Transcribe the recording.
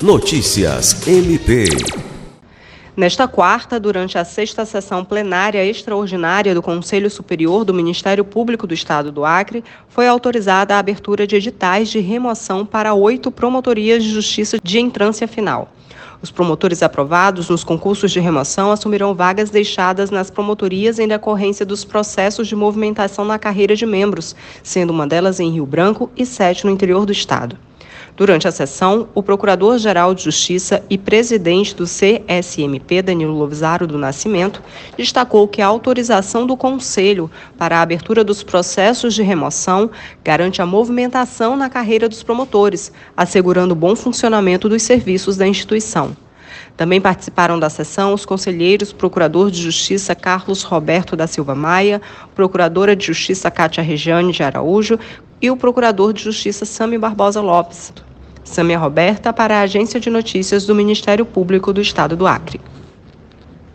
Notícias MP. Nesta quarta, durante a sexta sessão plenária extraordinária do Conselho Superior do Ministério Público do Estado do Acre, foi autorizada a abertura de editais de remoção para oito promotorias de justiça de entrância final. Os promotores aprovados nos concursos de remoção assumirão vagas deixadas nas promotorias em decorrência dos processos de movimentação na carreira de membros, sendo uma delas em Rio Branco e sete no interior do Estado. Durante a sessão, o Procurador-Geral de Justiça e presidente do CSMP, Danilo Lovisaro do Nascimento, destacou que a autorização do Conselho para a abertura dos processos de remoção garante a movimentação na carreira dos promotores, assegurando o bom funcionamento dos serviços da instituição. Também participaram da sessão os conselheiros Procurador de Justiça Carlos Roberto da Silva Maia, Procuradora de Justiça Cátia Regiane de Araújo e o Procurador de Justiça Sami Barbosa Lopes. Samia Roberta para a Agência de Notícias do Ministério Público do Estado do Acre.